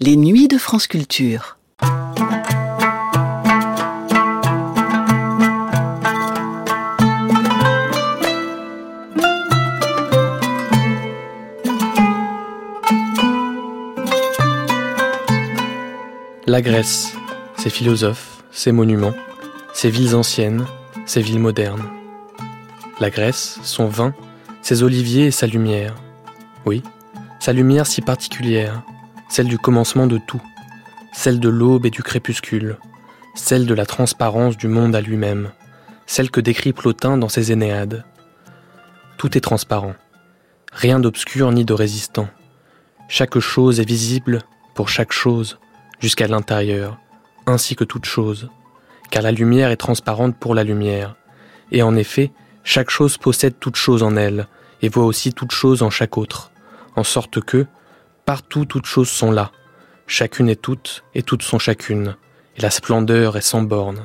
Les nuits de France Culture. La Grèce, ses philosophes, ses monuments, ses villes anciennes, ses villes modernes. La Grèce, son vin, ses oliviers et sa lumière. Oui, sa lumière si particulière, celle du commencement de tout, celle de l'aube et du crépuscule, celle de la transparence du monde à lui-même, celle que décrit Plotin dans ses Énéades. Tout est transparent, rien d'obscur ni de résistant. Chaque chose est visible pour chaque chose, jusqu'à l'intérieur, ainsi que toute chose, car la lumière est transparente pour la lumière, et en effet, chaque chose possède toute chose en elle, et voit aussi toute chose en chaque autre, en sorte que, partout toutes choses sont là, chacune est toute, et toutes sont chacune, et la splendeur est sans borne.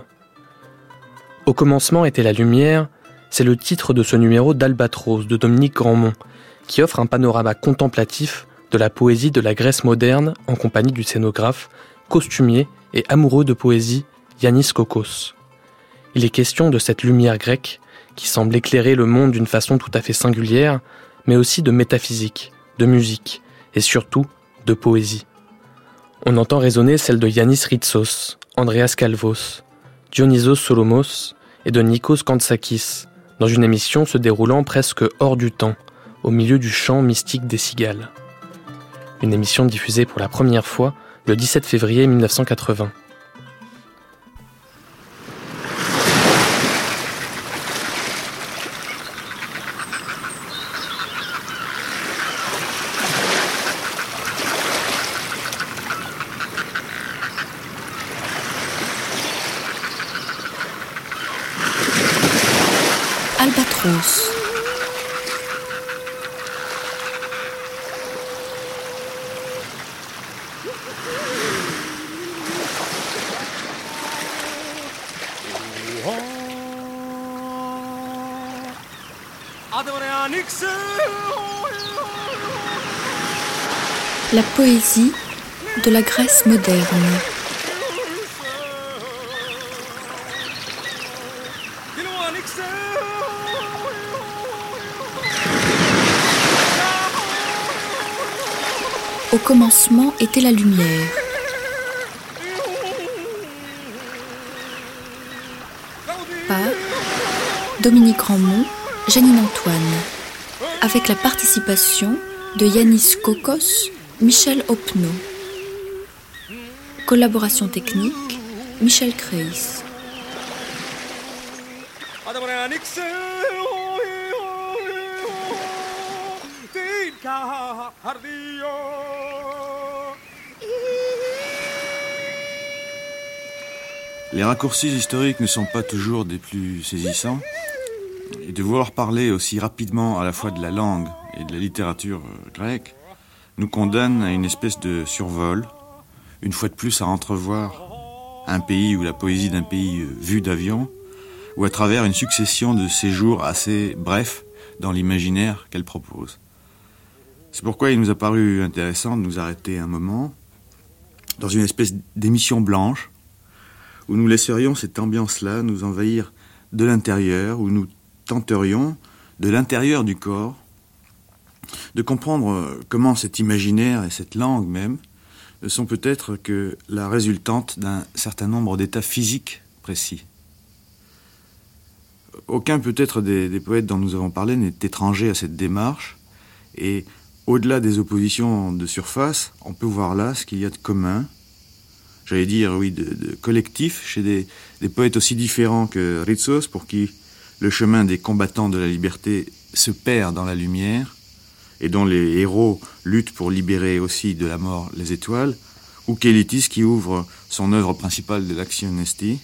Au commencement était la lumière, c'est le titre de ce numéro d'Albatros de Dominique Grandmont, qui offre un panorama contemplatif de la poésie de la Grèce moderne en compagnie du scénographe, costumier et amoureux de poésie Yanis Kokos. Il est question de cette lumière grecque qui semble éclairer le monde d'une façon tout à fait singulière, mais aussi de métaphysique, de musique et surtout de poésie. On entend résonner celle de Yanis Ritsos, Andreas Kalvos, Dionysos Solomos et de Nikos Kantsakis, dans une émission se déroulant presque hors du temps, au milieu du chant mystique des cigales une émission diffusée pour la première fois le 17 février 1980. Poésie de la Grèce moderne. Au commencement était la lumière. Par Dominique Ramon, Janine Antoine, avec la participation de Yanis Kokos, Michel Opno. Collaboration technique, Michel Kreis. Les raccourcis historiques ne sont pas toujours des plus saisissants. Et de vouloir parler aussi rapidement à la fois de la langue et de la littérature euh, grecque nous condamne à une espèce de survol, une fois de plus à entrevoir un pays ou la poésie d'un pays euh, vu d'avion, ou à travers une succession de séjours assez brefs dans l'imaginaire qu'elle propose. C'est pourquoi il nous a paru intéressant de nous arrêter un moment dans une espèce d'émission blanche où nous laisserions cette ambiance-là nous envahir de l'intérieur, où nous tenterions, de l'intérieur du corps, de comprendre comment cet imaginaire et cette langue même sont peut-être que la résultante d'un certain nombre d'états physiques précis. Aucun peut-être des, poètes dont nous avons parlé n'est étranger à cette démarche, et au-delà des oppositions de surface, on peut voir là ce qu'il y a de commun, j'allais dire, oui, de, de collectif chez des, des, poètes aussi différents que Ritsos, pour qui le chemin des combattants de la liberté se perd dans la lumière, et dont les héros luttent pour libérer aussi de la mort les étoiles, ou Kélitis qui ouvre son œuvre principale de l'action esti,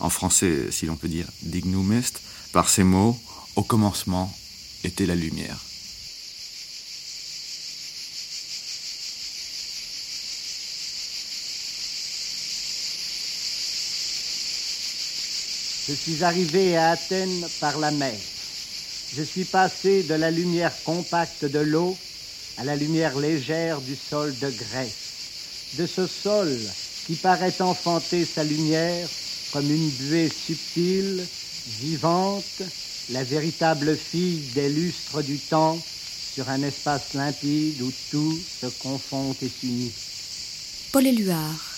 en français, si l'on peut dire, dignum est, par ces mots, au commencement était la lumière. Je suis arrivé à Athènes par la mer. Je suis passé de la lumière compacte de l'eau à la lumière légère du sol de Grèce. de ce sol qui paraît enfanter sa lumière comme une buée subtile, vivante, la véritable fille des lustres du temps sur un espace limpide où tout se confond et s'unit. Paul Éluard.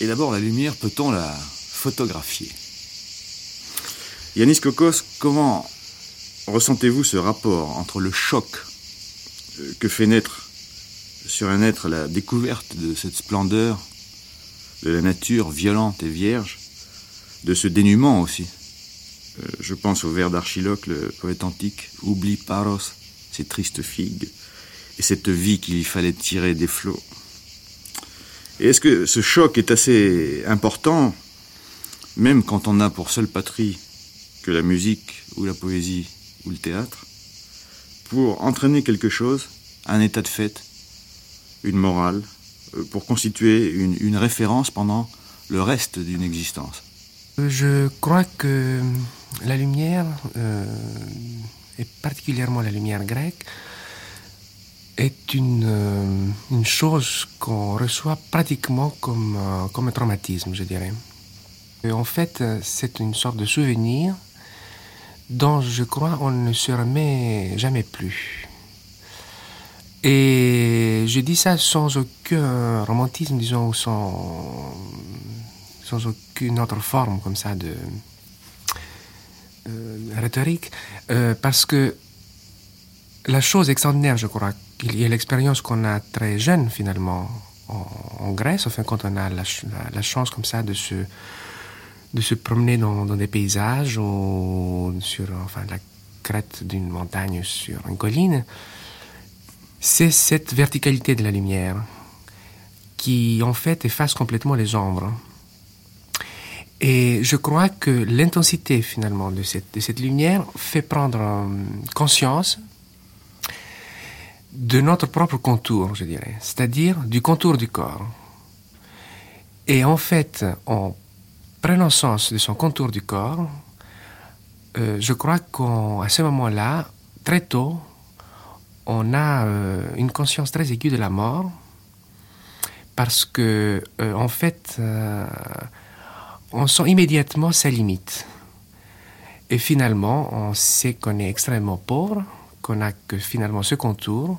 Et d'abord, la lumière, peut-on la photographier? Yanis Kokos, comment ressentez-vous ce rapport entre le choc euh, que fait naître sur un être la découverte de cette splendeur, de la nature violente et vierge, de ce dénuement aussi? Euh, Je pense au vers d'Archiloque, le poète antique, Oublie Paros, ces tristes figues, et cette vie qu'il fallait tirer des flots. Et est-ce que ce choc est assez important, même quand on a pour seule patrie que la musique ou la poésie ou le théâtre, pour entraîner quelque chose, un état de fait, une morale, euh, pour constituer une, référence pendant le reste d'une existence? Je crois que la lumière, euh, et particulièrement la lumière grecque, est une, euh, une chose qu'on reçoit pratiquement comme, euh, comme un traumatisme, je dirais. Et en fait, euh, c'est une sorte de souvenir dont je crois on ne se remet jamais plus. Et je dis ça sans aucun romantisme, disons, ou sans, sans aucune autre forme comme ça de rhétorique, parce que la chose extraordinaire, je crois, qu'il y a l'expérience qu'on a très jeune finalement en, Grèce, enfin quand on a la chance comme ça de se, de se promener dans, dans des paysages ou sur enfin, la crête d'une montagne sur une colline, c'est cette verticalité de la lumière qui en fait efface complètement les ombres. Et je crois que l'intensité finalement de cette, de cette lumière fait prendre euh, conscience de notre propre contour, je dirais, c'est-à-dire du contour du corps. Et en fait, en prenant sens de son contour du corps, euh, je crois qu'à ce moment-là, très tôt, on a euh, une conscience très aiguë de la mort, parce que, euh, en fait, on sent immédiatement sa limite. Et finalement, on sait qu'on est extrêmement pauvre, qu'on n'a que finalement ce contour,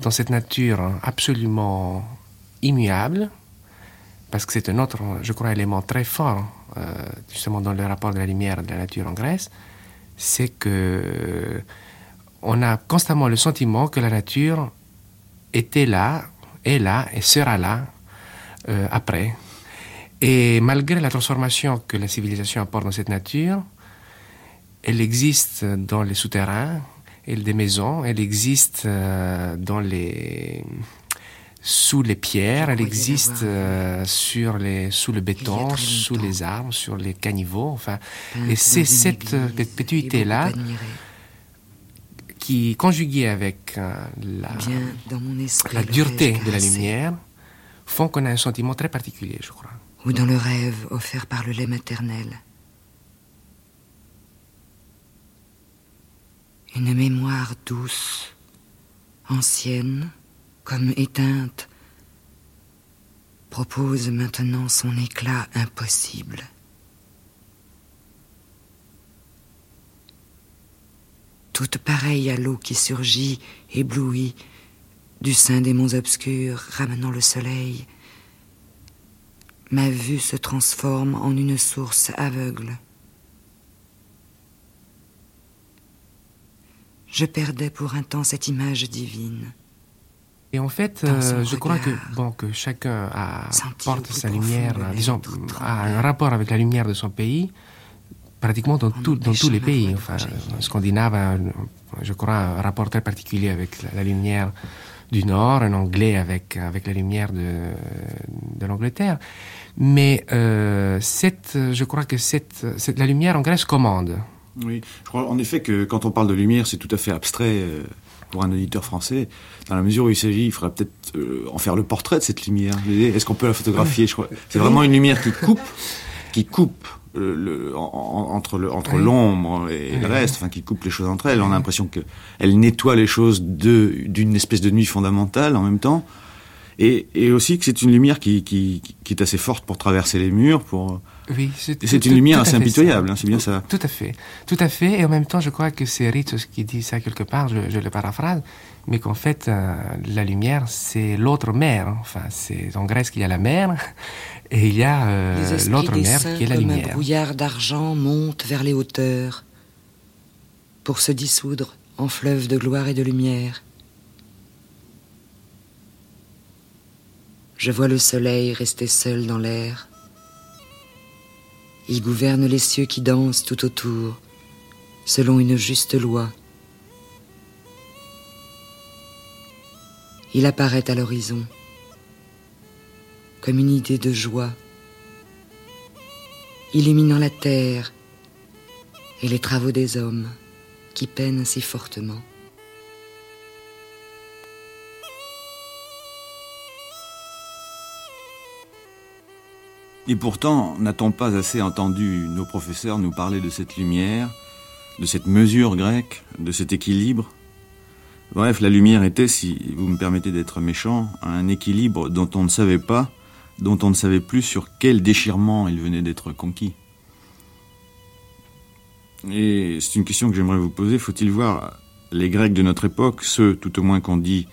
dans cette nature absolument immuable, parce que c'est un autre, je crois, élément très fort, euh, justement dans le rapport de la lumière de la nature en Grèce, c'est que euh, on a constamment le sentiment que la nature était là, est là et sera là euh, après. Et malgré la transformation que la civilisation apporte dans cette nature, elle existe dans les souterrains, elle des maisons, elle existe euh, dans les sous les pierres, elle existe euh, sur les sous le béton, sous longtemps. les arbres, sur les caniveaux, enfin et c'est cette euh, église perpétuité et là beaucoup admirée. qui conjuguée avec euh, la Bien dans mon esprit. la dureté de la lumière font qu'on a un sentiment très particulier, je crois. Ou dans le rêve offert par le lait maternel. Une mémoire douce, ancienne, comme éteinte, propose maintenant son éclat impossible. Toute pareille à l'eau qui surgit, éblouie, du sein des monts obscurs, ramenant le soleil, ma vue se transforme en une source aveugle. Je perdais pour un temps cette image divine. Et en fait, euh, je crois que, bon, que chacun a, porte sa lumière, disons, a un rapport avec la lumière de son pays, pratiquement dans, tout- dans tous les pays. Enfin, en Scandinave, a, je crois, un rapport très particulier avec la, la lumière du Nord, un anglais avec, avec la lumière de, de l'Angleterre. Mais euh, cette, je crois que cette, cette- la lumière en Grèce commande. Oui, je crois en effet que quand on parle de lumière, c'est tout à fait abstrait euh, pour un auditeur français, dans la mesure où il s'agit, il faudrait peut-être euh, en faire le portrait de cette lumière. Est-ce qu'on peut la photographier? C'est vraiment une lumière qui coupe, qui coupe le, entre le, entre l'ombre et le reste, enfin qui coupe les choses entre elles. On a l'impression qu'elle nettoie les choses d'une espèce de nuit fondamentale en même temps. Et, et aussi que c'est une lumière qui, qui, qui, est assez forte pour traverser les murs, pour... Oui, c'est une lumière assez impitoyable, hein, c'est bien ça. Tout à fait, tout à fait. Et en même temps, je crois que c'est Ritz qui dit ça quelque part, je, je le paraphrase, mais qu'en fait, euh, la lumière, c'est l'autre mer. Enfin, c'est en Grèce qu'il y a la mer, et il y a euh, l'autre mer qui est la comme lumière. Un brouillard d'argent monte vers les hauteurs pour se dissoudre en fleuve de gloire et de lumière. Je vois le soleil rester seul dans l'air. Il gouverne les cieux qui dansent tout autour, selon une juste loi. Il apparaît à l'horizon, comme une idée de joie, illuminant la terre et les travaux des hommes qui peinent si fortement. Et pourtant, n'a-t-on pas assez entendu nos professeurs nous parler de cette lumière, de cette mesure grecque, de cet équilibre? Bref, la lumière était, si vous me permettez d'être méchant, un équilibre dont on ne savait pas, dont on ne savait plus sur quel déchirement il venait d'être conquis. Et c'est une question que j'aimerais vous poser, faut-il voir les Grecs de notre époque, ceux tout au moins qu'on dit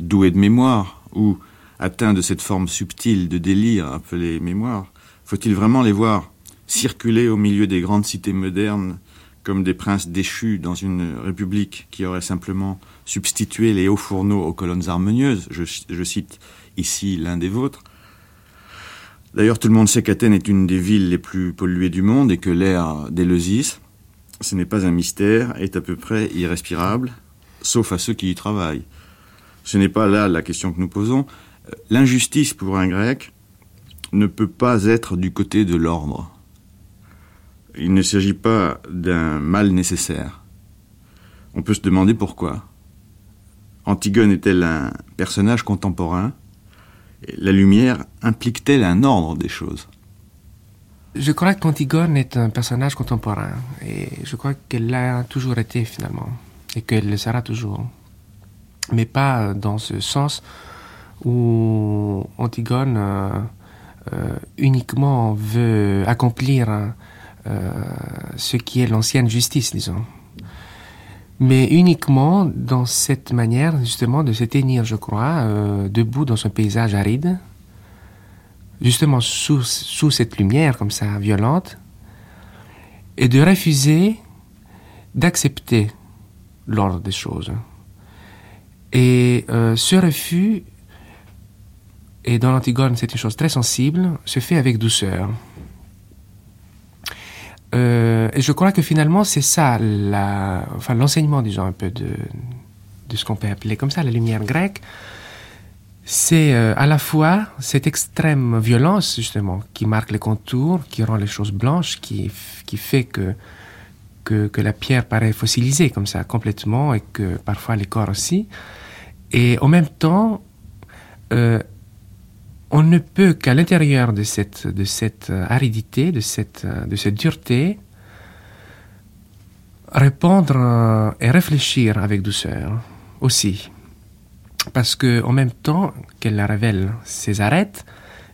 doués de mémoire, ou atteints de cette forme subtile de délire appelée mémoire, faut-il vraiment les voir circuler au milieu des grandes cités modernes comme des princes déchus dans une république qui aurait simplement substitué les hauts fourneaux aux colonnes harmonieuses je, cite ici l'un des vôtres. D'ailleurs, tout le monde sait qu'Athènes est une des villes les plus polluées du monde et que l'air d'Éleusis, ce n'est pas un mystère, est à peu près irrespirable, sauf à ceux qui y travaillent. Ce n'est pas là la question que nous posons. L'injustice pour un grec, ne peut pas être du côté de l'ordre. Il ne s'agit pas d'un mal nécessaire. On peut se demander pourquoi. Antigone est-elle un personnage contemporain? La lumière implique-t-elle un ordre des choses? Je crois qu'Antigone est un personnage contemporain et je crois qu'elle l'a toujours été finalement et qu'elle le sera toujours. Mais pas dans ce sens où Antigone euh, uniquement veut accomplir euh, ce qui est l'ancienne justice, disons. Mais uniquement dans cette manière, justement, de se tenir, je crois, euh, debout dans un paysage aride, justement sous, sous cette lumière comme ça, violente, et de refuser d'accepter l'ordre des choses. Et euh, ce refus et dans l'Antigone c'est une chose très sensible, se fait avec douceur. Euh, et je crois que finalement c'est ça, la, enfin l'enseignement, disons un peu de, de ce qu'on peut appeler comme ça la lumière grecque. C'est euh, à la fois cette extrême violence justement qui marque les contours, qui rend les choses blanches, qui, qui fait que, que, que la pierre paraît fossilisée comme ça complètement et que parfois les corps aussi. Et en même temps, euh, on ne peut qu'à l'intérieur de cette, de cette euh, aridité, de cette, euh, de cette dureté, répondre euh, et réfléchir avec douceur aussi. Parce que en même temps qu'elle révèle ses arêtes,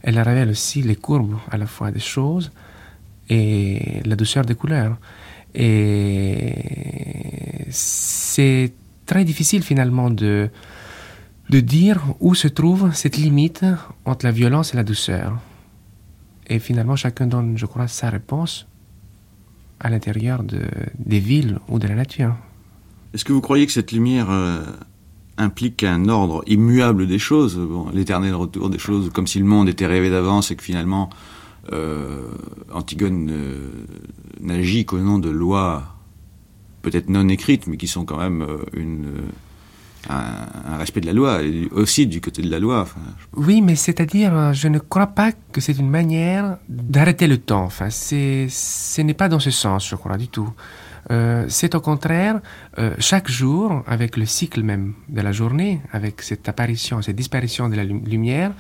elle révèle aussi les courbes à la fois des choses et la douceur des couleurs. Et c'est très difficile finalement de, de dire où se trouve cette limite entre la violence et la douceur. Et finalement, chacun donne, je crois, sa réponse à l'intérieur de, des villes ou de la nature. Est-ce que vous croyez que cette lumière euh, implique un ordre immuable des choses, l'éternel retour des choses, comme si le monde était rêvé d'avance et que finalement euh, Antigone euh, n'agit qu'au nom de lois peut-être non écrites, mais qui sont quand même une un, respect de la loi, aussi du côté de la loi. Oui, mais c'est-à-dire, je ne crois pas que c'est une manière d'arrêter le temps. Enfin, ce n'est pas dans ce sens, je crois, du tout. Euh, c'est au contraire, euh, chaque jour, avec le cycle même de la journée, avec cette apparition, cette disparition de la lumière,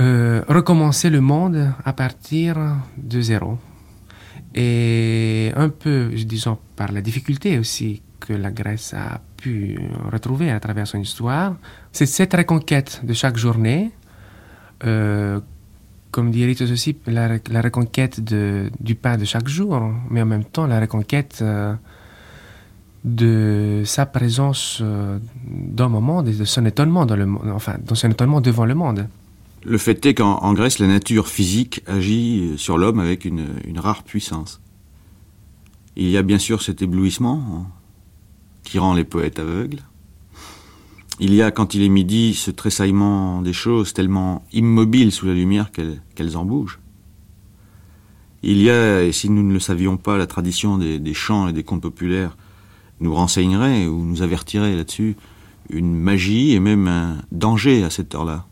euh, recommencer le monde à partir de zéro. Et un peu, disons, par la difficulté aussi que la Grèce a pu retrouver à travers son histoire, c'est cette reconquête de chaque journée, euh, comme dirait aussi, la, reconquête du pain de chaque jour, mais en même temps la reconquête euh, de sa présence euh, dans le monde et de son étonnement dans le enfin, dans étonnement devant le monde. Le fait est qu'en Grèce, la nature physique agit sur l'homme avec une, une, rare puissance. Il y a bien sûr cet éblouissement hein, qui rend les poètes aveugles. Il y a, quand il est midi, ce tressaillement des choses tellement immobile sous la lumière qu'elles en bougent. Il y a, et si nous ne le savions pas, la tradition des, chants et des contes populaires nous renseignerait ou nous avertirait là-dessus une magie et même un danger à cette heure-là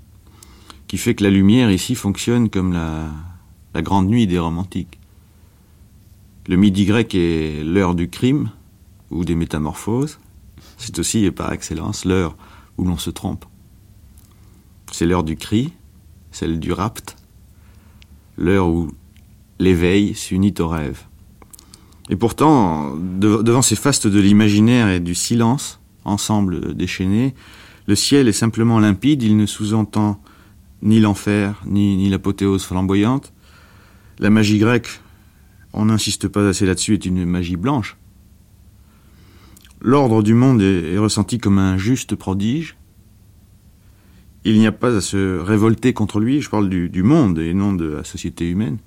qui fait que la lumière ici fonctionne comme la grande nuit des romantiques. Le midi grec est l'heure du crime ou des métamorphoses. C'est aussi, par excellence, l'heure où l'on se trompe. C'est l'heure du cri, celle du rapt, l'heure où l'éveil s'unit au rêve. Et pourtant, de, devant ces fastes de l'imaginaire et du silence, ensemble déchaînés, le ciel est simplement limpide, il ne sous-entend ni l'enfer, ni, ni l'apothéose flamboyante. La magie grecque, on n'insiste pas assez là-dessus, est une magie blanche. L'ordre du monde est, ressenti comme un juste prodige. Il n'y a pas à se révolter contre lui, je parle du, monde et non de la société humaine,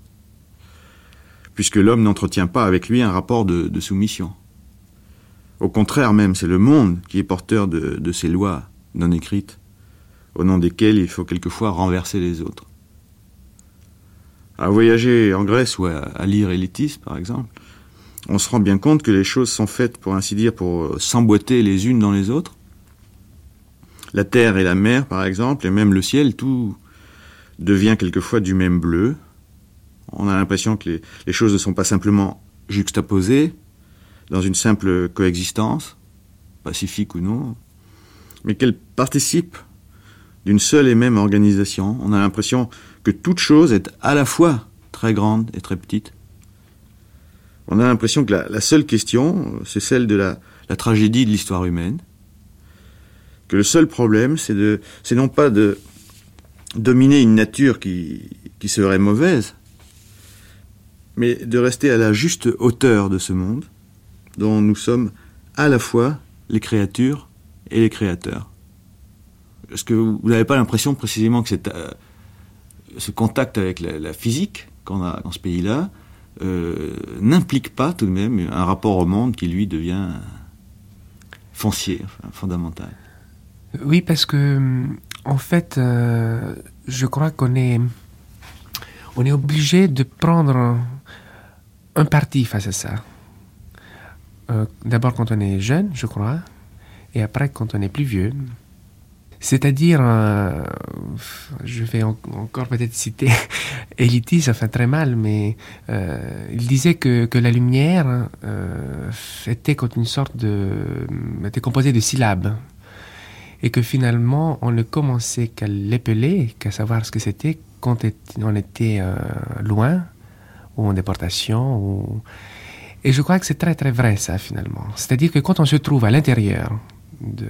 puisque l'homme n'entretient pas avec lui un rapport de, soumission. Au contraire même, c'est le monde qui est porteur de, ces lois non écrites au nom desquels il faut quelquefois renverser les autres. À voyager en Grèce ou à, à lire Élitis, par exemple, on se rend bien compte que les choses sont faites, pour ainsi dire, pour s'emboîter les unes dans les autres. La terre et la mer, par exemple, et même le ciel, tout devient quelquefois du même bleu. On a l'impression que les, les, choses ne sont pas simplement juxtaposées dans une simple coexistence, pacifique ou non, mais qu'elles participent d'une seule et même organisation. On a l'impression que toute chose est à la fois très grande et très petite. On a l'impression que la, seule question, c'est celle de la, tragédie de l'histoire humaine. Que le seul problème, c'est non pas de dominer une nature qui, serait mauvaise, mais de rester à la juste hauteur de ce monde, dont nous sommes à la fois les créatures et les créateurs. Est-ce que vous n'avez pas l'impression précisément que cette, euh, ce contact avec la, physique qu'on a dans ce pays-là n'implique pas tout de même un rapport au monde qui lui devient foncier, fondamental Oui, parce que en fait, euh, je crois qu'on est, obligé de prendre un parti face à ça. Euh, D'abord quand on est jeune, je crois, et après quand on est plus vieux. C'est-à-dire, euh, je vais en, encore peut-être citer Elitis, enfin très mal, mais euh, il disait que, que la lumière euh, était comme une sorte de. était composée de syllabes. Et que finalement, on ne commençait qu'à l'épeler, qu'à savoir ce que c'était quand on était loin, ou en déportation. Ou... Et je crois que c'est très très vrai ça finalement. C'est-à-dire que quand on se trouve à l'intérieur de,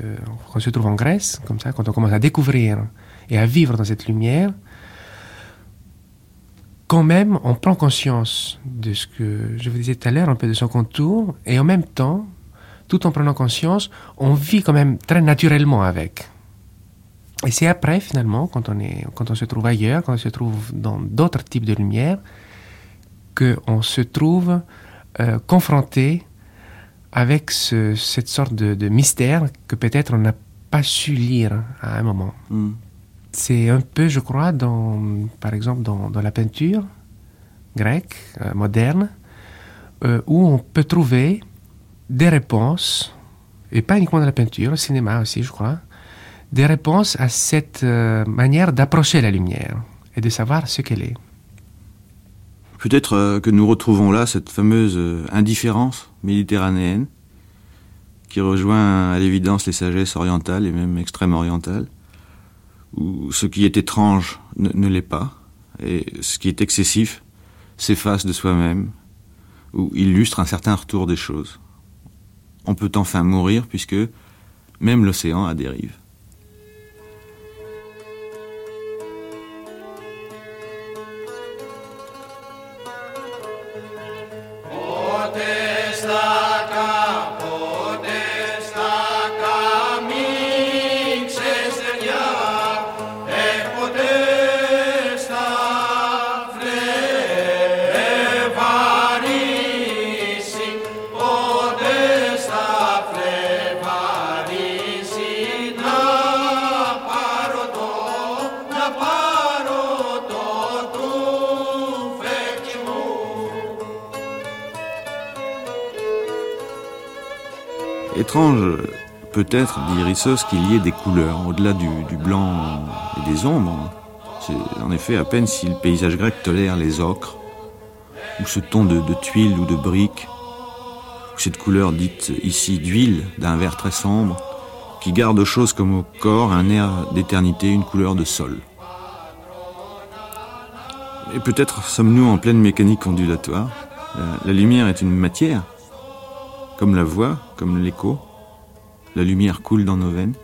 quand on se trouve en Grèce, comme ça, quand on commence à découvrir et à vivre dans cette lumière, quand même, on prend conscience de ce que je vous disais tout à l'heure, un peu de son contour, et en même temps, tout en prenant conscience, on vit quand même très naturellement avec. Et c'est après, finalement, quand on, est, quand on se trouve ailleurs, quand on se trouve dans d'autres types de lumière, qu'on se trouve euh, confronté avec ce, cette sorte de, de mystère que peut-être on n'a pas su lire à un moment. Mm. C'est un peu, je crois, dans, par exemple, dans, dans la peinture grecque, euh, moderne, euh, où on peut trouver des réponses, et pas uniquement dans la peinture, au cinéma aussi, je crois, des réponses à cette euh, manière d'approcher la lumière et de savoir ce qu'elle est. Peut-être que nous retrouvons là cette fameuse indifférence méditerranéenne qui rejoint à l'évidence les sagesses orientales et même extrême orientales, où ce qui est étrange ne, ne l'est pas, et ce qui est excessif s'efface de soi-même, ou illustre un certain retour des choses. On peut enfin mourir puisque même l'océan a dérive. Étrange, peut-être, dit Rissos, qu'il y ait des couleurs au-delà du, blanc et des ombres. C'est en effet à peine si le paysage grec tolère les ocres, ou ce ton de, tuiles ou de briques, ou cette couleur dite ici d'huile, d'un vert très sombre, qui garde aux choses comme au corps un air d'éternité, une couleur de sol. Et peut-être sommes-nous en pleine mécanique ondulatoire. La, la lumière est une matière, comme la voix, comme l'écho. La lumière coule dans nos veines.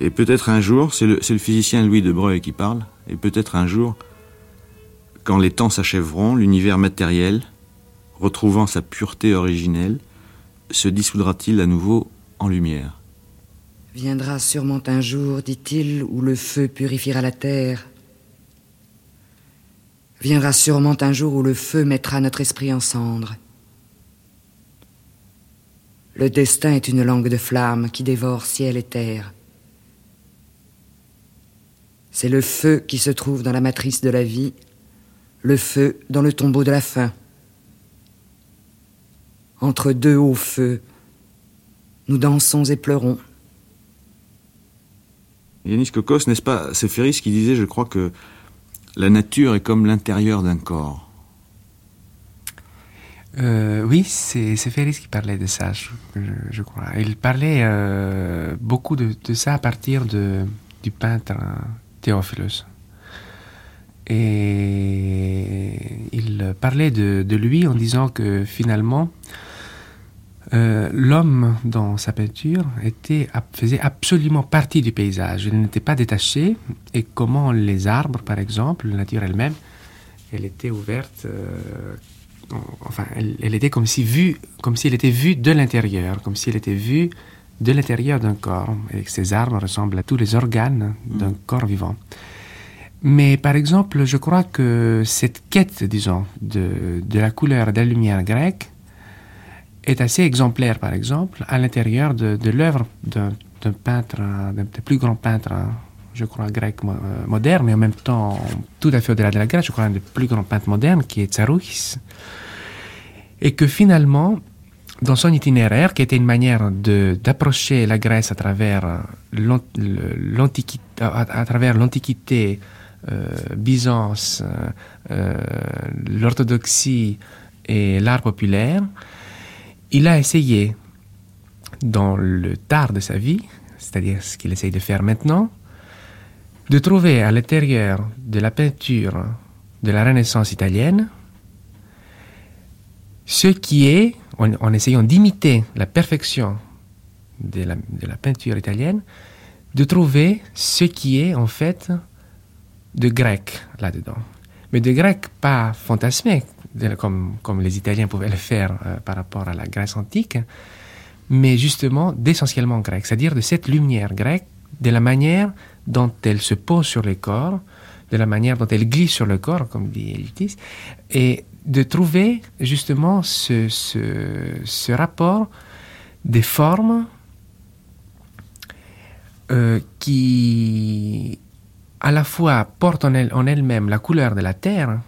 Et peut-être un jour, c'est le, physicien Louis de Breuil qui parle, et peut-être un jour, quand les temps s'achèveront, l'univers matériel, retrouvant sa pureté originelle, se dissoudra-t-il à nouveau en lumière? Viendra sûrement un jour, dit-il, où le feu purifiera la terre. Viendra sûrement un jour où le feu mettra notre esprit en cendres. Le destin est une langue de flamme qui dévore ciel et terre. C'est le feu qui se trouve dans la matrice de la vie, le feu dans le tombeau de la faim. Entre deux hauts feux, nous dansons et pleurons. Yanis Kokos, n'est-ce pas, c'est qui disait, je crois, que la nature est comme l'intérieur d'un corps? Euh, oui, c'est Ferris qui parlait de ça, je, crois. Il parlait euh, beaucoup de, ça à partir du peintre Théophilus. Et il parlait de, lui en disant que finalement, euh, l'homme dans sa peinture faisait absolument partie du paysage. Il n'était pas détaché. Et comment les arbres, par exemple, la nature elle-même, elle était ouverte enfin, elle, elle, était comme si vue, comme s'il était vue de l'intérieur, comme si elle était vue de l'intérieur d'un corps, et que ces arbres ressemblent à tous les organes d'un mm. corps vivant. Mais par exemple, je crois que cette quête, disons, de, de la couleur et de la lumière grecque est assez exemplaire, par exemple, à l'intérieur de, de l'œuvre d'un peintre, d'un des plus grands peintres, je crois, grec moderne, mais en même temps tout à fait au-delà de la Grèce, je crois, un des plus grands peintres modernes, qui est Tsarouchis et que finalement, dans son itinéraire, qui était une manière d'approcher la Grèce à travers l'Antiquité, euh, Byzance, euh, l'orthodoxie et l'art populaire, il a essayé, dans le tard de sa vie, c'est-à-dire ce qu'il essaye de faire maintenant, de trouver à l'intérieur de la peinture de la Renaissance italienne ce qui est, en, essayant d'imiter la perfection de la, peinture italienne, de trouver ce qui est en fait de grec là-dedans. Mais de grec pas fantasmé, comme, comme les Italiens pouvaient le faire euh, par rapport à la Grèce antique, mais justement d'essentiellement grec, c'est-à-dire de cette lumière grecque, de la manière dont elle se pose sur les corps, de la manière dont elle glisse sur le corps, comme dit Elitis, et de trouver justement ce, rapport des formes euh, qui à la fois portent en, elle, en elle-même la couleur de la terre,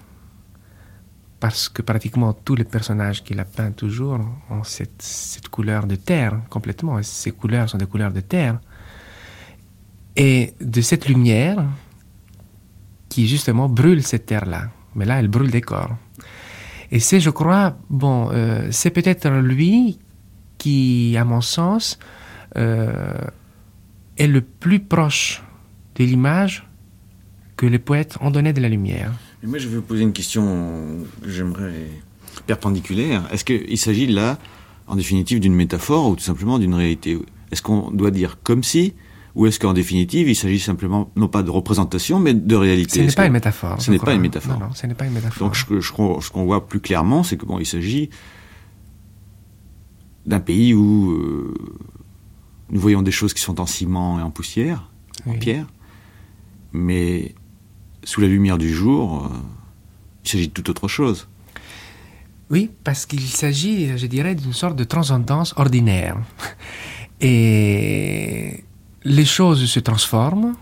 parce que pratiquement tous les personnages qu'il a peints toujours ont cette, cette, couleur de terre complètement, et ces couleurs sont des couleurs de terre, et de cette lumière qui justement brûle cette terre-là, mais là elle brûle des corps. Et c'est, je crois, bon, euh, c'est peut-être lui qui, à mon sens, euh, est le plus proche de l'image que les poètes ont donnée de la lumière. Et moi, je veux poser une question que j'aimerais perpendiculaire. Est-ce qu'il s'agit là, en définitive, d'une métaphore ou tout simplement d'une réalité? Est-ce qu'on doit dire comme si ou est-ce qu'en définitive, il s'agit simplement, non pas de représentation, mais de réalité? Ce n'est pas une métaphore. Ce n'est pas une métaphore. Non, ce n'est pas une métaphore. Donc, ce qu'on voit plus clairement, c'est que bon, il s'agit d'un pays où euh, nous voyons des choses qui sont en ciment et en poussière, en pierre, mais sous la lumière du jour, euh, il s'agit de tout autre chose. Oui, parce qu'il s'agit, je dirais, d'une sorte de transcendance ordinaire. Et les choses se transforment,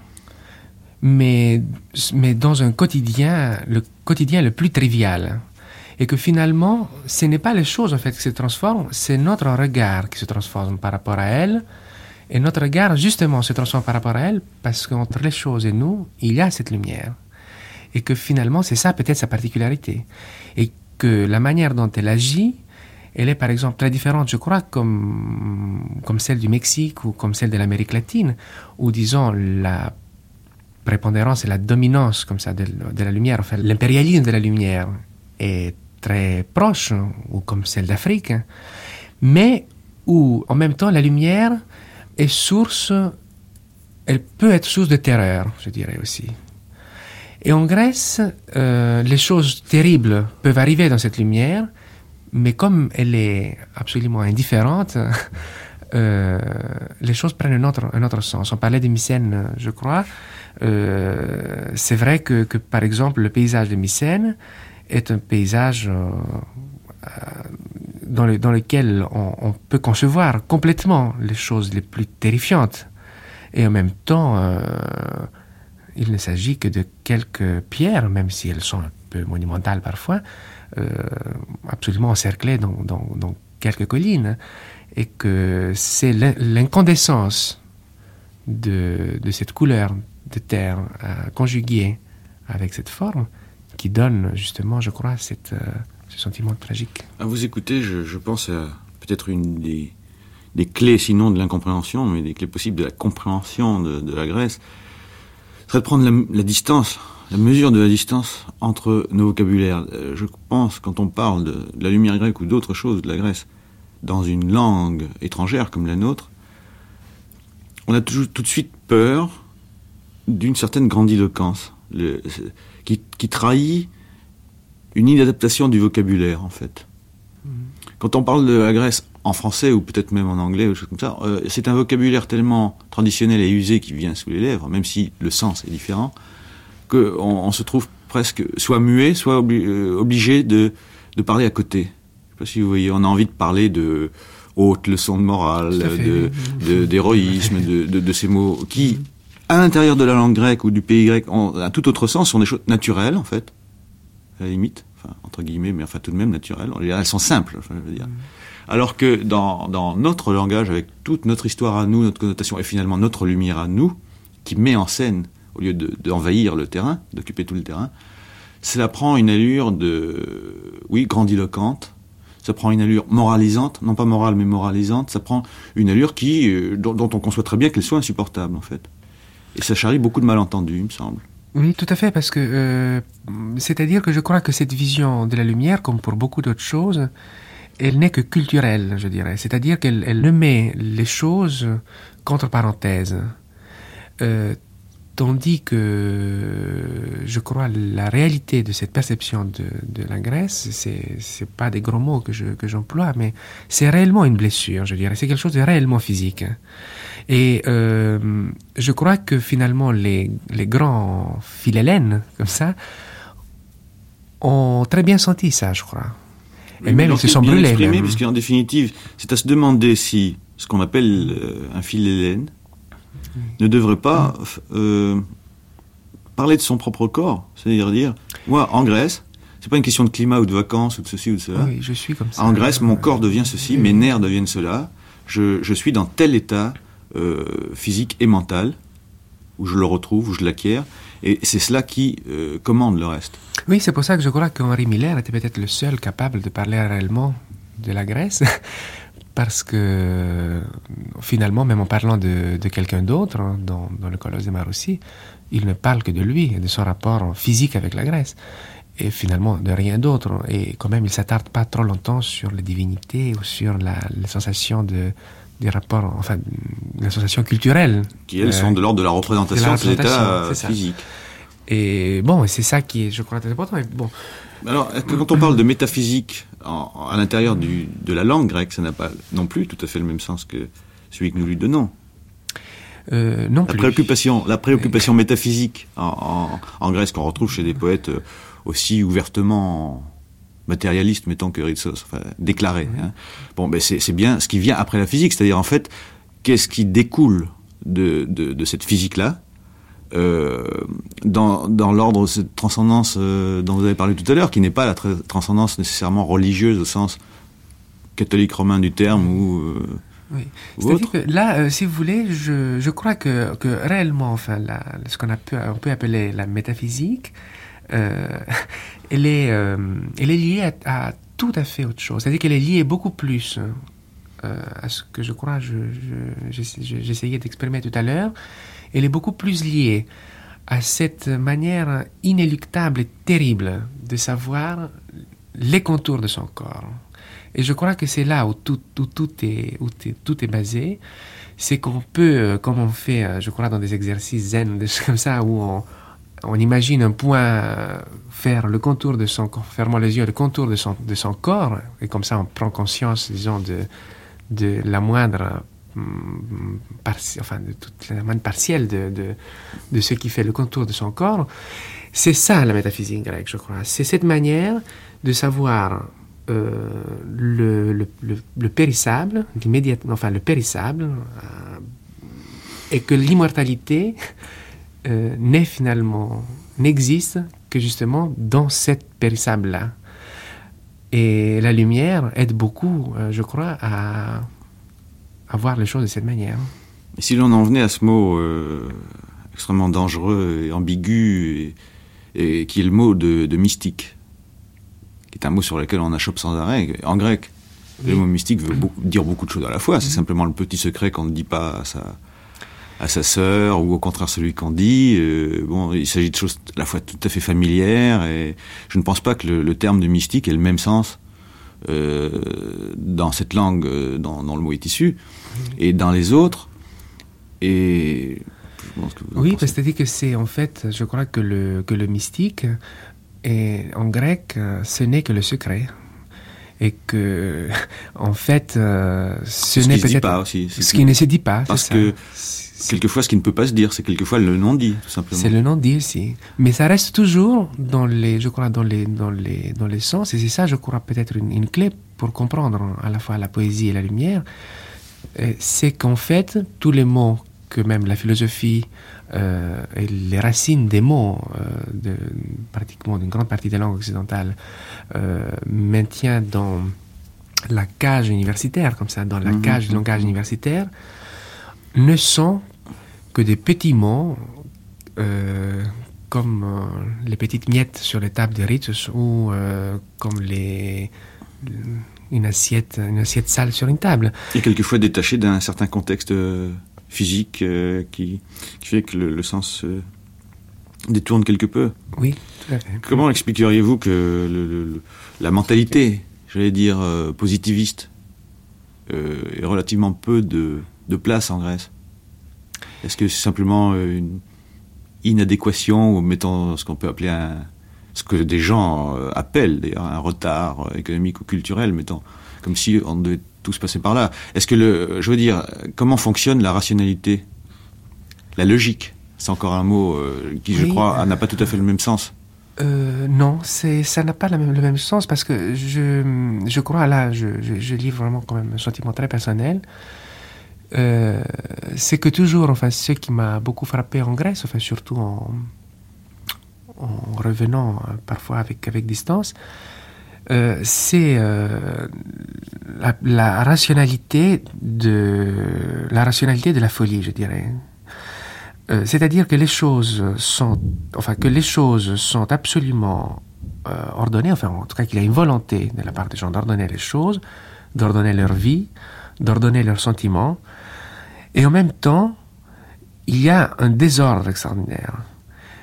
mais, mais dans un quotidien, le quotidien le plus trivial. Et que finalement, ce n'est pas les choses en fait qui se transforment, c'est notre regard qui se transforme par rapport à elles. Et notre regard, justement, se transforme par rapport à elles parce qu'entre les choses et nous, il y a cette lumière. Et que finalement, c'est ça peut-être sa particularité. Et que la manière dont elle agit, elle est par exemple très différente, je crois, comme, comme celle du Mexique ou comme celle de l'Amérique latine, où disons la prépondérance et la dominance comme ça de, la lumière, enfin l'impérialisme de la lumière est très proche, ou comme celle d'Afrique, mais où en même temps la lumière est source, elle peut être source de terreur, je dirais aussi. Et en Grèce, euh, les choses terribles peuvent arriver dans cette lumière, mais comme elle est absolument indifférente, euh, les choses prennent un autre, un autre sens. On parlait de Mycène, je crois. Euh, c'est vrai que, que, par exemple, le paysage de Mycène est un paysage dans, le, dans, lequel on, on, peut concevoir complètement les choses les plus terrifiantes. Et en même temps, il ne s'agit que de quelques pierres, même si elles sont un peu monumentales parfois, euh, absolument encerclées dans, quelques collines, et que c'est l'incandescence de, cette couleur de terre euh, conjuguée avec cette forme qui donne justement, je crois, euh, ce sentiment tragique. À vous écouter, je, pense à peut-être une des, clés, sinon de l'incompréhension, mais des clés possibles de la compréhension de la Grèce serait de prendre la, distance, la mesure de la distance entre nos vocabulaires. Euh, je pense, quand on parle de, la lumière grecque ou d'autres choses de la Grèce, dans une langue étrangère comme la nôtre, on a toujours tout de suite peur d'une certaine grandiloquence, qui, qui, trahit une inadaptation du vocabulaire, en fait. Mmh. Quand on parle de la Grèce en français ou peut-être même en anglais ou choses comme ça, euh, c'est un vocabulaire tellement traditionnel et usé qui vient sous les lèvres, même si le sens est différent, qu'on on se trouve presque soit muet, soit euh, obligé de, de, parler à côté. Je sais pas si vous voyez, on a envie de parler de haute leçon de morale, d'héroïsme, de, de, de, ces mots qui, à l'intérieur de la langue grecque ou du pays grec, ont un tout autre sens, sont des choses naturelles en fait, à la limite, enfin, entre guillemets, mais enfin tout de même naturelles. Elles sont simples, je veux dire. Alors que dans, notre langage, avec toute notre histoire à nous, notre connotation, et finalement notre lumière à nous, qui met en scène, au lieu d'envahir le terrain, d'occuper tout le terrain, cela prend une allure de, oui, grandiloquente, ça prend une allure moralisante, non pas morale mais moralisante, ça prend une allure qui, euh, dont, on conçoit très bien qu'elle soit insupportable en fait. Et ça charrie beaucoup de malentendus, il me semble. Oui, tout à fait, parce que euh, c'est-à-dire que je crois que cette vision de la lumière, comme pour beaucoup d'autres choses, elle n'est que culturelle, je dirais. C'est-à-dire qu'elle elle ne met les choses contre parenthèses. Euh, tandis que je crois la réalité de cette perception de, de la Grèce, c'est c'est pas des gros mots que je que j'emploie, mais c'est réellement une blessure, je dirais. C'est quelque chose de réellement physique. Et euh, je crois que finalement les les grands philhellènes comme ça ont très bien senti ça, je crois. Et même ils se sont brûlés. Puisqu'en définitive, c'est à se demander si ce qu'on appelle euh, un philhellène ne devrait pas euh, parler de son propre corps. C'est-à-dire dire, moi, en Grèce, c'est pas une question de climat ou de vacances ou de ceci ou de cela. Oui, je suis comme ça. En Grèce, mon corps devient ceci, mes nerfs deviennent cela. Je, je suis dans tel état euh, physique et mental où je le retrouve, où je l'acquiers. Et c'est cela qui euh, commande le reste. Oui, c'est pour ça que je crois qu'Henri Miller était peut-être le seul capable de parler réellement de la Grèce, parce que finalement, même en parlant de, quelqu'un d'autre, hein, dans, le Colosse de Marussi, il ne parle que de lui et de son rapport physique avec la Grèce. Et finalement, de rien d'autre. Et quand même, il s'attarde pas trop longtemps sur les divinités ou sur la, les sensations de, des rapports, enfin, les sensations culturelles. Qui, elles, sont de l'ordre de la représentation de, l'état physique. Et bon, c'est ça qui est, je crois, très important. bon. Alors, quand on parle de métaphysique à l'intérieur de la langue grecque, ça n'a pas non plus tout à fait le même sens que celui que nous lui donnons? Euh, non la préoccupation, la préoccupation métaphysique en, Grèce qu'on retrouve chez des poètes euh, aussi ouvertement matérialistes, mettons que Ritsos, enfin déclarés. Hein. Bon, ben c'est bien ce qui vient après la physique, c'est-à-dire en fait, qu'est-ce qui découle de, de cette physique-là euh, dans, dans l'ordre de cette transcendance euh, dont vous avez parlé tout à l'heure, qui n'est pas la transcendance nécessairement religieuse au sens catholique romain du terme ou. Euh, oui. C'est-à-dire que là, si vous voulez, je, je crois que, que réellement, enfin, la, ce qu'on on peut appeler la métaphysique, elle, est, elle est liée à, tout à fait autre chose. C'est-à-dire qu'elle est liée beaucoup plus à ce que je crois, j'essayais je, d'exprimer tout à l'heure, elle est beaucoup plus liée à cette manière inéluctable et terrible de savoir les contours de son corps. Et je crois que c'est là où tout, est, où tout est basé. C'est qu'on peut, comme on fait, je crois, dans des exercices zen, des choses comme ça, où on, imagine un point faire le contour de son corps, fermant les yeux, le contour de son, de son corps, et comme ça on prend conscience, disons, de, de la moindre enfin, de toute la manne partielle de, de, de, ce qui fait le contour de son corps. C'est ça la métaphysique grecque, je crois. C'est cette manière de savoir euh, le, le, le, périssable, enfin le périssable, euh, et que l'immortalité euh, n'est finalement, n'existe que justement dans cette périssable-là. Et la lumière aide beaucoup, je crois, à à voir les choses de cette manière. Et si l'on en venait à ce mot euh, extrêmement dangereux et ambigu, et, qui est le mot de, mystique, qui est un mot sur lequel on achoppe sans arrêt, en grec, le mot mystique veut dire beaucoup de choses à la fois. C'est mhm. simplement le petit secret qu'on ne dit pas à sa, à sa sœur, ou au contraire celui qu'on dit. Euh, bon, il s'agit de choses à la fois tout à fait familières, et je ne pense pas que le, le terme de mystique ait le même sens euh, dans cette langue euh, dont, le mot est issu, et dans les autres. Et oui, c'est-à-dire que c'est en fait, je crois que le, que le mystique, est, en grec, ce n'est que le secret. Et que en fait ce n'est peut-être pas aussi ce qui ne se dit pas parce que quelquefois ce qui ne peut pas se dire, c'est quelquefois le non-dit, tout simplement. C'est le non-dit aussi. Mais ça reste toujours dans les, je crois, dans les, dans les, dans les sens. Et c'est ça, je crois, peut-être une, clé pour comprendre à la fois la poésie et la lumière. C'est qu'en fait, tous les mots que même la philosophie euh, et les racines des mots euh, de pratiquement d'une grande partie des langues occidentales euh, maintient dans la cage universitaire, comme ça, dans la mhm. cage du langage universitaire, ne sont que des petits mots euh, comme euh, les petites miettes sur les tables de Ritus ou euh, comme les, une, assiette, une assiette sale sur une table. Et quelquefois détaché d'un certain contexte physique qui, qui, fait que le, sens détourne quelque peu. Oui, tout à fait. Comment expliqueriez-vous que la mentalité, j'allais dire, positiviste, ait relativement peu de de place en Grèce Est-ce que c'est simplement euh, une inadéquation ou mettons ce qu'on peut appeler un ce que des gens euh, appellent d'ailleurs un retard économique ou culturel, mettons, comme si on devait tous passer par là. Est-ce que le, je veux dire, comment fonctionne la rationalité, la logique C'est encore un mot euh, qui, je crois, n'a pas tout à fait le même sens. non, c'est ça n'a pas le même, le même, sens parce que je, je crois là, je, je, je lis vraiment quand même un sentiment très personnel. Euh, c'est que toujours, enfin, ce qui m'a beaucoup frappé en Grèce, enfin, surtout en, revenant euh, parfois avec, avec distance, euh, c'est la, rationalité de la rationalité de la folie, je dirais. C'est-à-dire que les choses sont, enfin, que les choses sont absolument ordonnées, enfin, en tout cas, qu'il y a une volonté de la part des gens d'ordonner les choses, d'ordonner leur vie, d'ordonner leurs sentiments. Et en même temps, il y a un désordre extraordinaire.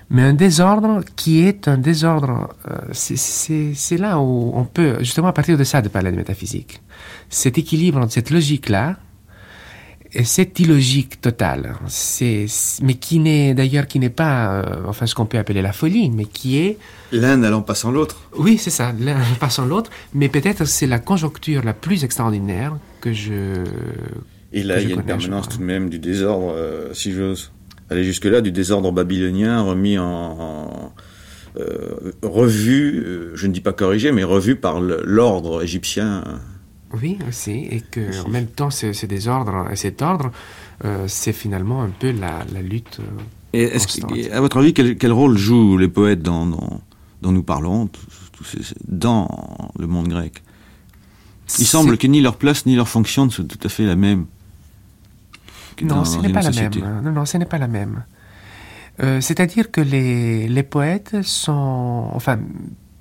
Mais un désordre qui est un désordre, euh, c'est là où on peut, justement à partir de ça, de parler de métaphysique. Cet équilibre entre cette logique-là, et cette illogique totale, c'est, mais qui n'est d'ailleurs qui n'est pas, euh, enfin ce qu'on peut appeler la folie, mais qui est l'un n'allant pas sans l'autre. Oui, c'est ça, l'un pas sans l'autre, mais peut-être c'est la conjoncture la plus extraordinaire que je. Et là, il y a une permanence tout de même du désordre, euh, si j'ose aller jusque là, du désordre babylonien remis en, euh, revu, je ne dis pas corrigé, mais revu par l'ordre égyptien oui, aussi, et que en même temps, ce, désordre et cet ordre, euh, c'est finalement un peu la, lutte. Euh, et à votre avis, quel, rôle jouent les poètes dans, dont nous parlons, dans le monde grec? Il semble que ni leur place ni leur fonction ne sont tout à fait la même. Non, ce n'est pas la même. Non, non, ce n'est pas la même. Euh, c'est-à-dire que les, les poètes sont, enfin,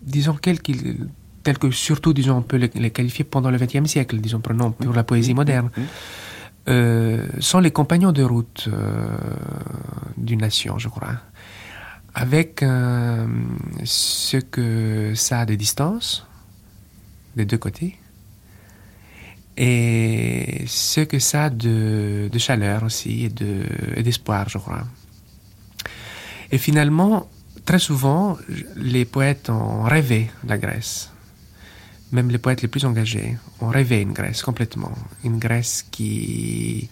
disons qu'ils tels que surtout, disons, on peut les, qualifier pendant le XXe siècle, disons, prenons pour la poésie moderne, euh, sont les compagnons de route euh, d'une nation, je crois, avec ce que ça a de distance, des deux côtés, et ce que ça de, de chaleur aussi, et d'espoir, je crois. Et finalement, très souvent, les poètes ont rêvé la Grèce même les poètes les plus engagés ont rêvé une Grèce complètement, une Grèce qui,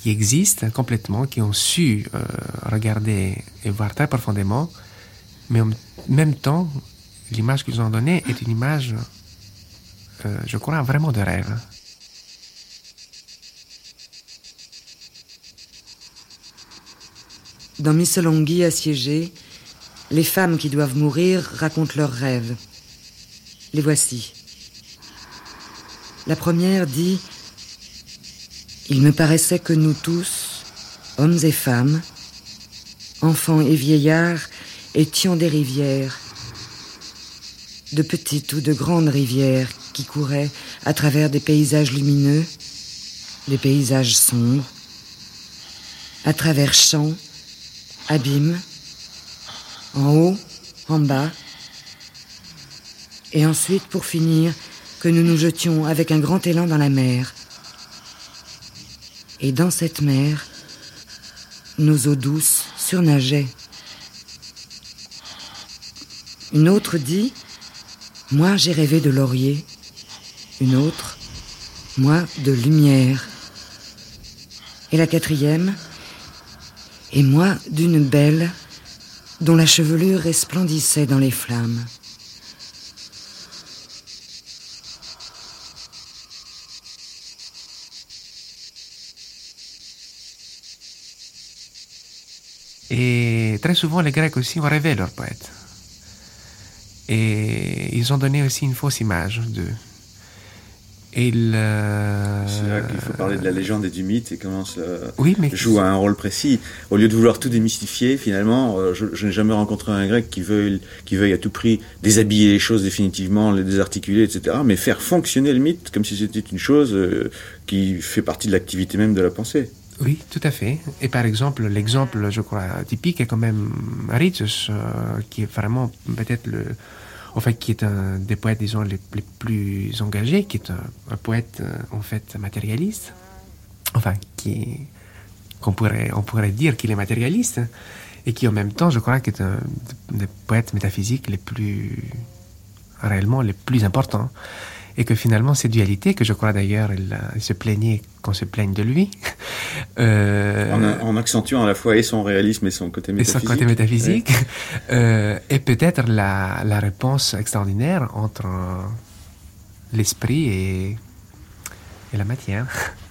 qui existe complètement, qui ont su euh, regarder et voir très profondément, mais en même temps, l'image qu'ils ont donnée est une image, euh, je crois, vraiment de rêve. Dans Missolonghi assiégé, les femmes qui doivent mourir racontent leurs rêves. Les voici. La première dit Il me paraissait que nous tous, hommes et femmes, enfants et vieillards, étions des rivières, de petites ou de grandes rivières qui couraient à travers des paysages lumineux, des paysages sombres, à travers champs, abîmes, en haut, en bas, et ensuite, pour finir, que nous nous jetions avec un grand élan dans la mer. Et dans cette mer, nos eaux douces surnageaient. Une autre dit Moi j'ai rêvé de laurier. Une autre Moi de lumière. Et la quatrième Et moi d'une belle dont la chevelure resplendissait dans les flammes. Et très souvent, les Grecs aussi ont rêvé leurs poètes. Et ils ont donné aussi une fausse image d'eux. Et C'est là qu'il faut parler de la légende et du mythe et comment ça oui, mais... joue un rôle précis. Au lieu de vouloir tout démystifier, finalement, euh, je, n'ai jamais rencontré un grec qui veuille, qui veuille à tout prix déshabiller les choses définitivement, les désarticuler, etc., mais faire fonctionner le mythe comme si c'était une chose euh, qui fait partie de l'activité même de la pensée. Oui, tout à fait. Et par exemple, l'exemple, je crois, typique est quand même Ritus, euh, qui est vraiment peut-être le, en fait, qui est un des poètes, disons, les, plus engagés, qui est un, poète, euh, en fait, matérialiste. Enfin, qui, qu'on pourrait, on pourrait dire qu'il est matérialiste, et qui en même temps, je crois, est un des poètes métaphysiques les plus, réellement les plus importants et que finalement cette dualité, que je crois d'ailleurs il, se plaignait qu'on se plaigne de lui. Euh, en, accentuant à la fois et son réalisme et son côté métaphysique. Et son côté métaphysique. Euh, et peut-être la, la, réponse extraordinaire entre l'esprit et, et la matière.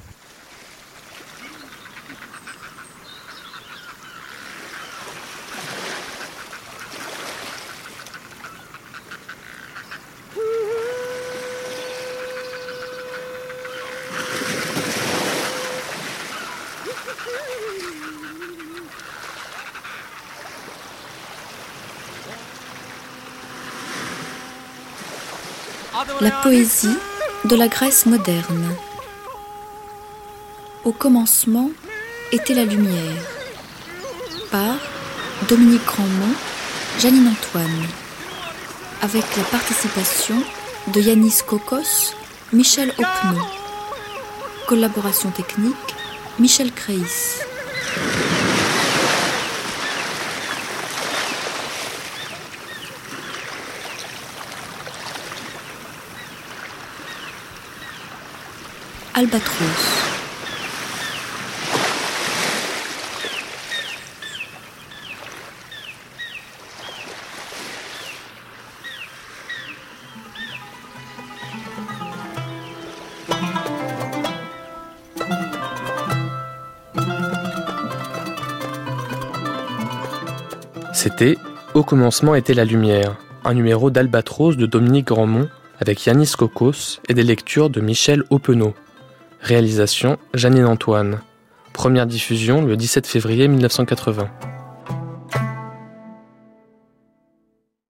La poésie de la Grèce moderne. Au commencement était la lumière. Par Dominique Grandmont, Janine Antoine. Avec la participation de Yanis Kokos, Michel Opno. Collaboration technique, Michel Créis. Albatros. C'était Au commencement était la lumière, un numéro d'Albatros de Dominique Grandmont avec Yanis Kokos et des lectures de Michel Openot. Réalisation Janine Antoine. Première diffusion le 17 février 1980.